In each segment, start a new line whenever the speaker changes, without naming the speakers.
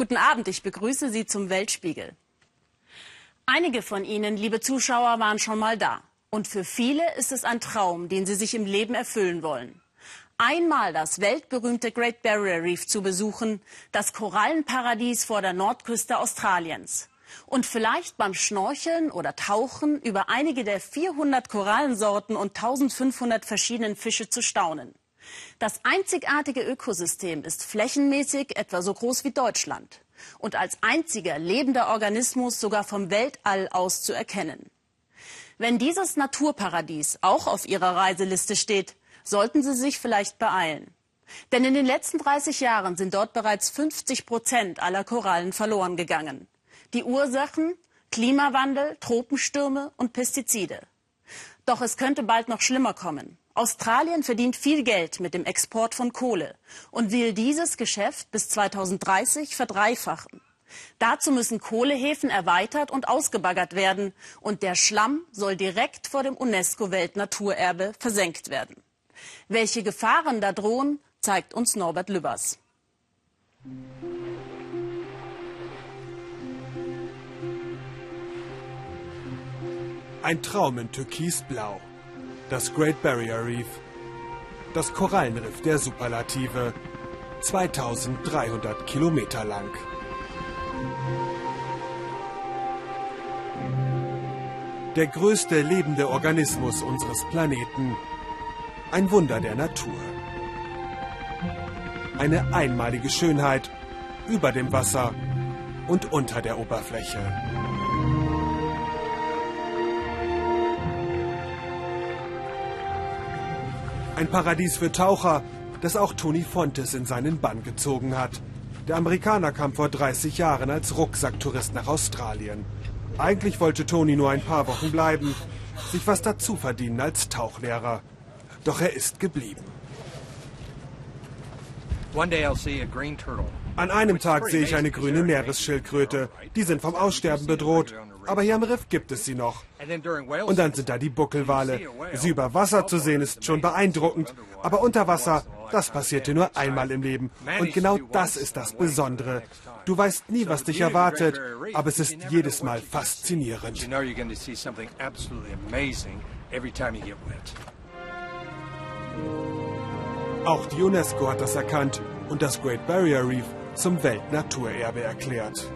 Guten Abend, ich begrüße Sie zum Weltspiegel. Einige von Ihnen, liebe Zuschauer, waren schon mal da. Und für viele ist es ein Traum, den sie sich im Leben erfüllen wollen. Einmal das weltberühmte Great Barrier Reef zu besuchen, das Korallenparadies vor der Nordküste Australiens. Und vielleicht beim Schnorcheln oder Tauchen über einige der 400 Korallensorten und 1500 verschiedenen Fische zu staunen. Das einzigartige Ökosystem ist flächenmäßig etwa so groß wie Deutschland und als einziger lebender Organismus sogar vom Weltall aus zu erkennen. Wenn dieses Naturparadies auch auf Ihrer Reiseliste steht, sollten Sie sich vielleicht beeilen. Denn in den letzten 30 Jahren sind dort bereits 50 Prozent aller Korallen verloren gegangen. Die Ursachen Klimawandel, Tropenstürme und Pestizide. Doch es könnte bald noch schlimmer kommen. Australien verdient viel Geld mit dem Export von Kohle und will dieses Geschäft bis 2030 verdreifachen. Dazu müssen Kohlehäfen erweitert und ausgebaggert werden und der Schlamm soll direkt vor dem UNESCO-Weltnaturerbe versenkt werden. Welche Gefahren da drohen, zeigt uns Norbert Lübbers.
Ein Traum in Türkisblau. Das Great Barrier Reef. Das Korallenriff der Superlative. 2300 Kilometer lang. Der größte lebende Organismus unseres Planeten. Ein Wunder der Natur. Eine einmalige Schönheit über dem Wasser und unter der Oberfläche. Ein Paradies für Taucher, das auch Tony Fontes in seinen Bann gezogen hat. Der Amerikaner kam vor 30 Jahren als Rucksacktourist nach Australien. Eigentlich wollte Tony nur ein paar Wochen bleiben, sich was dazu verdienen als Tauchlehrer. Doch er ist geblieben. An einem Tag sehe ich eine grüne Meeresschildkröte. Die sind vom Aussterben bedroht. Aber hier am Riff gibt es sie noch. Und dann sind da die Buckelwale. Sie über Wasser zu sehen ist schon beeindruckend. Aber unter Wasser, das passiert dir nur einmal im Leben. Und genau das ist das Besondere. Du weißt nie, was dich erwartet, aber es ist jedes Mal faszinierend. Auch die UNESCO hat das erkannt und das Great Barrier Reef zum Weltnaturerbe erklärt.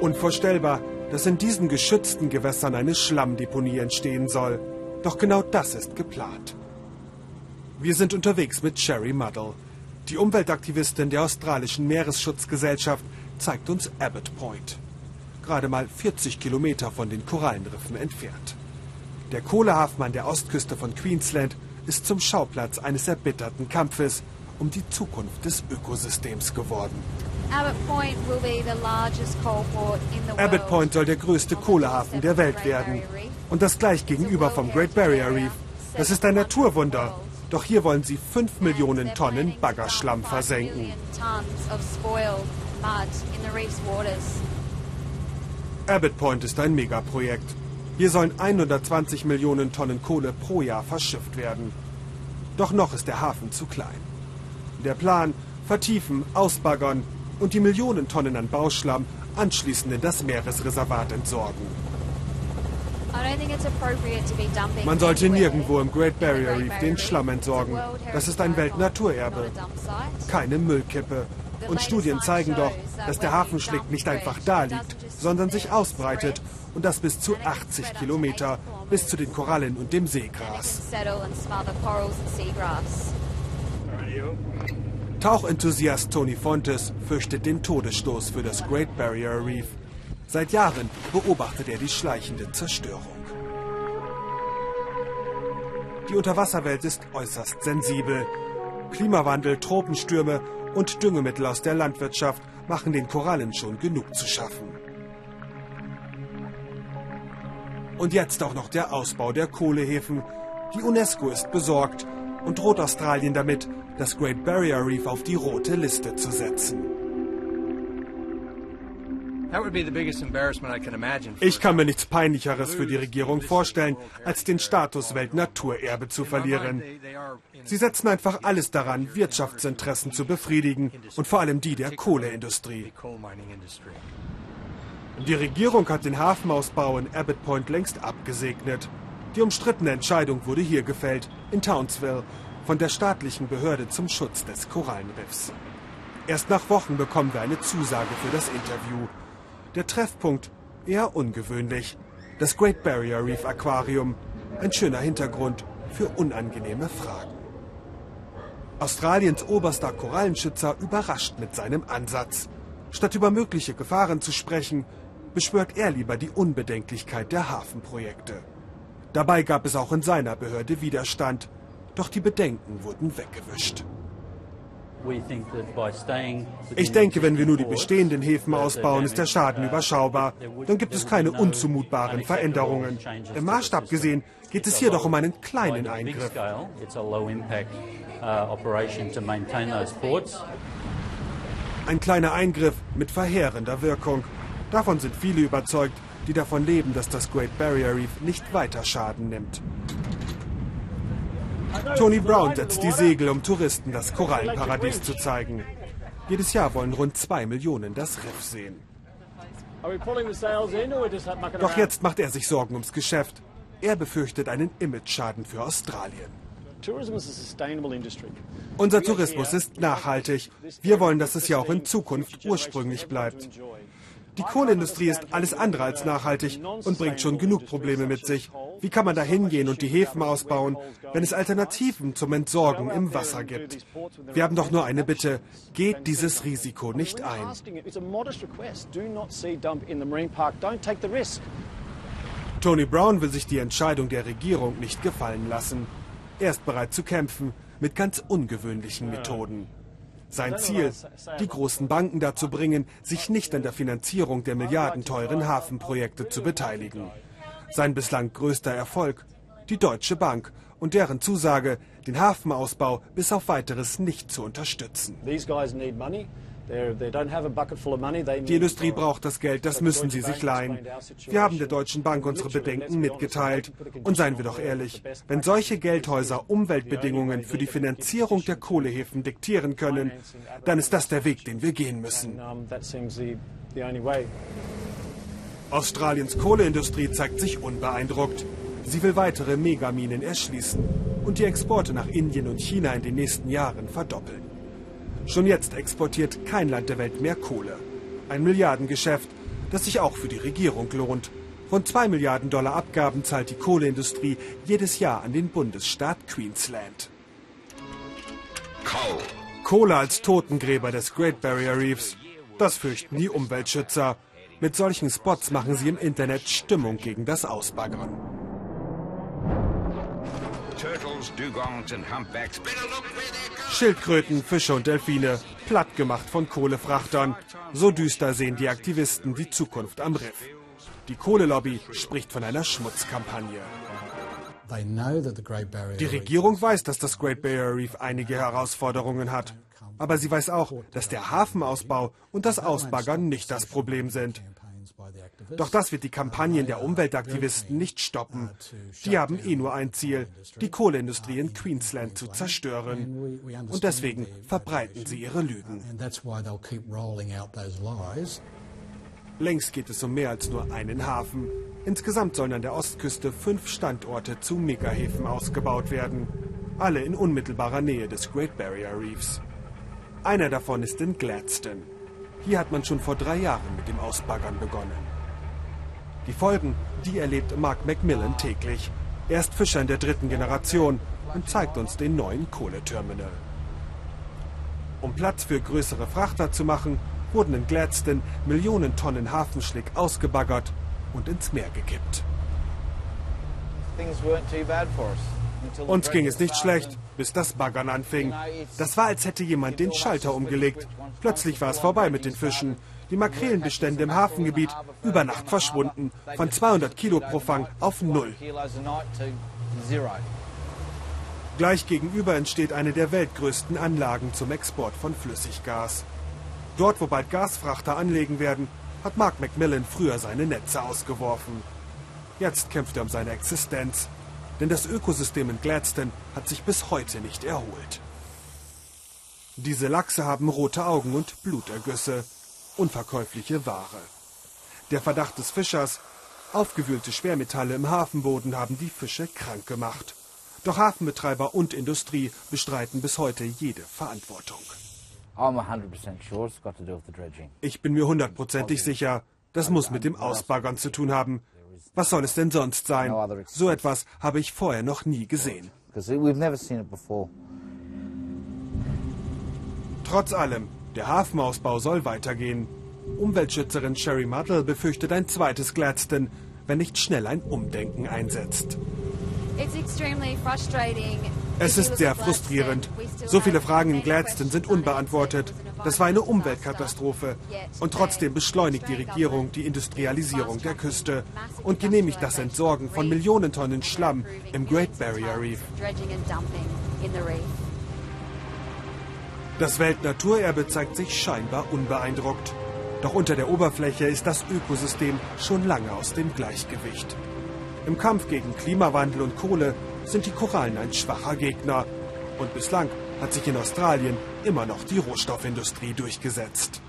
Unvorstellbar, dass in diesen geschützten Gewässern eine Schlammdeponie entstehen soll. Doch genau das ist geplant. Wir sind unterwegs mit Sherry Muddle. Die Umweltaktivistin der australischen Meeresschutzgesellschaft zeigt uns Abbott Point. Gerade mal 40 Kilometer von den Korallenriffen entfernt. Der Kohlehafen an der Ostküste von Queensland ist zum Schauplatz eines erbitterten Kampfes um die Zukunft des Ökosystems geworden. Abbott Point soll der größte Kohlehafen der Welt werden. Und das gleich gegenüber vom Great Barrier Reef. Das ist ein Naturwunder. Doch hier wollen sie 5 Millionen Tonnen Baggerschlamm versenken. Abbott Point ist ein Megaprojekt. Hier sollen 120 Millionen Tonnen Kohle pro Jahr verschifft werden. Doch noch ist der Hafen zu klein. Der Plan, vertiefen, ausbaggern und die Millionen Tonnen an Bauschlamm anschließend in das Meeresreservat entsorgen. Man sollte nirgendwo im Great Barrier Reef den Schlamm entsorgen. Das ist ein Weltnaturerbe. Keine Müllkippe. Und Studien zeigen doch, dass der Hafenschlick nicht einfach da liegt, sondern sich ausbreitet und das bis zu 80 Kilometer bis zu den Korallen und dem Seegras. Tauchenthusiast Tony Fontes fürchtet den Todesstoß für das Great Barrier Reef. Seit Jahren beobachtet er die schleichende Zerstörung. Die Unterwasserwelt ist äußerst sensibel. Klimawandel, Tropenstürme und Düngemittel aus der Landwirtschaft machen den Korallen schon genug zu schaffen. Und jetzt auch noch der Ausbau der Kohlehäfen. Die UNESCO ist besorgt und droht Australien damit, das Great Barrier Reef auf die rote Liste zu setzen. Ich kann mir nichts Peinlicheres für die Regierung vorstellen, als den Status Weltnaturerbe zu verlieren. Sie setzen einfach alles daran, Wirtschaftsinteressen zu befriedigen und vor allem die der Kohleindustrie. Die Regierung hat den Hafenausbau in Abbott Point längst abgesegnet. Die umstrittene Entscheidung wurde hier gefällt, in Townsville, von der staatlichen Behörde zum Schutz des Korallenriffs. Erst nach Wochen bekommen wir eine Zusage für das Interview. Der Treffpunkt eher ungewöhnlich. Das Great Barrier Reef Aquarium. Ein schöner Hintergrund für unangenehme Fragen. Australiens oberster Korallenschützer überrascht mit seinem Ansatz. Statt über mögliche Gefahren zu sprechen, beschwört er lieber die Unbedenklichkeit der Hafenprojekte. Dabei gab es auch in seiner Behörde Widerstand, doch die Bedenken wurden weggewischt. Ich denke, wenn wir nur die bestehenden Häfen ausbauen, ist der Schaden überschaubar. Dann gibt es keine unzumutbaren Veränderungen. Im Maßstab gesehen geht es hier doch um einen kleinen Eingriff. Ein kleiner Eingriff mit verheerender Wirkung. Davon sind viele überzeugt, die davon leben, dass das Great Barrier Reef nicht weiter Schaden nimmt. Tony Brown setzt die Segel, um Touristen das Korallenparadies zu zeigen. Jedes Jahr wollen rund zwei Millionen das Riff sehen. Doch jetzt macht er sich Sorgen ums Geschäft. Er befürchtet einen Imageschaden für Australien. Unser Tourismus ist nachhaltig. Wir wollen, dass es ja auch in Zukunft ursprünglich bleibt. Die Kohleindustrie ist alles andere als nachhaltig und bringt schon genug Probleme mit sich. Wie kann man da hingehen und die Häfen ausbauen, wenn es Alternativen zum Entsorgen im Wasser gibt? Wir haben doch nur eine Bitte. Geht dieses Risiko nicht ein. Tony Brown will sich die Entscheidung der Regierung nicht gefallen lassen. Er ist bereit zu kämpfen mit ganz ungewöhnlichen Methoden. Sein Ziel, die großen Banken dazu bringen, sich nicht an der Finanzierung der milliardenteuren Hafenprojekte zu beteiligen. Sein bislang größter Erfolg, die Deutsche Bank und deren Zusage, den Hafenausbau bis auf weiteres nicht zu unterstützen. Die Industrie braucht das Geld, das müssen sie sich leihen. Wir haben der Deutschen Bank unsere Bedenken mitgeteilt. Und seien wir doch ehrlich, wenn solche Geldhäuser Umweltbedingungen für die Finanzierung der Kohlehäfen diktieren können, dann ist das der Weg, den wir gehen müssen. Australiens Kohleindustrie zeigt sich unbeeindruckt. Sie will weitere Megaminen erschließen und die Exporte nach Indien und China in den nächsten Jahren verdoppeln. Schon jetzt exportiert kein Land der Welt mehr Kohle. Ein Milliardengeschäft, das sich auch für die Regierung lohnt. Rund 2 Milliarden Dollar Abgaben zahlt die Kohleindustrie jedes Jahr an den Bundesstaat Queensland. Kohle als Totengräber des Great Barrier Reefs. Das fürchten die Umweltschützer. Mit solchen Spots machen sie im Internet Stimmung gegen das Ausbaggern. Schildkröten, Fische und Delfine, plattgemacht von Kohlefrachtern. So düster sehen die Aktivisten die Zukunft am Riff. Die Kohlelobby spricht von einer Schmutzkampagne. Die Regierung weiß, dass das Great Barrier Reef einige Herausforderungen hat. Aber sie weiß auch, dass der Hafenausbau und das Ausbaggern nicht das Problem sind. Doch das wird die Kampagnen der Umweltaktivisten nicht stoppen. Die haben eh nur ein Ziel, die Kohleindustrie in Queensland zu zerstören. Und deswegen verbreiten sie ihre Lügen. Längst geht es um mehr als nur einen Hafen. Insgesamt sollen an der Ostküste fünf Standorte zu Megahäfen ausgebaut werden. Alle in unmittelbarer Nähe des Great Barrier Reefs. Einer davon ist in Gladstone. Hier hat man schon vor drei Jahren mit dem Ausbaggern begonnen. Die Folgen, die erlebt Mark Macmillan täglich. Er ist Fischer in der dritten Generation und zeigt uns den neuen Kohleterminal. Um Platz für größere Frachter zu machen, wurden in Gladstone Millionen Tonnen Hafenschlick ausgebaggert und ins Meer gekippt. Uns ging es nicht schlecht, bis das Baggern anfing. Das war, als hätte jemand den Schalter umgelegt. Plötzlich war es vorbei mit den Fischen. Die Makrelenbestände im Hafengebiet über Nacht verschwunden, von 200 Kilo pro Fang auf null. Gleich gegenüber entsteht eine der weltgrößten Anlagen zum Export von Flüssiggas. Dort, wo bald Gasfrachter anlegen werden, hat Mark Macmillan früher seine Netze ausgeworfen. Jetzt kämpft er um seine Existenz, denn das Ökosystem in Gladstone hat sich bis heute nicht erholt. Diese Lachse haben rote Augen und Blutergüsse, unverkäufliche Ware. Der Verdacht des Fischers, aufgewühlte Schwermetalle im Hafenboden haben die Fische krank gemacht. Doch Hafenbetreiber und Industrie bestreiten bis heute jede Verantwortung. Ich bin mir hundertprozentig sicher, das muss mit dem Ausbaggern zu tun haben. Was soll es denn sonst sein? So etwas habe ich vorher noch nie gesehen. Trotz allem, der Hafenausbau soll weitergehen. Umweltschützerin Sherry Muddle befürchtet ein zweites Gladstone, wenn nicht schnell ein Umdenken einsetzt. Es ist sehr frustrierend. So viele Fragen in Gladstone sind unbeantwortet. Das war eine Umweltkatastrophe. Und trotzdem beschleunigt die Regierung die Industrialisierung der Küste und genehmigt das Entsorgen von Millionen Tonnen Schlamm im Great Barrier Reef. Das Weltnaturerbe zeigt sich scheinbar unbeeindruckt. Doch unter der Oberfläche ist das Ökosystem schon lange aus dem Gleichgewicht. Im Kampf gegen Klimawandel und Kohle sind die Korallen ein schwacher Gegner. Und bislang hat sich in Australien immer noch die Rohstoffindustrie durchgesetzt.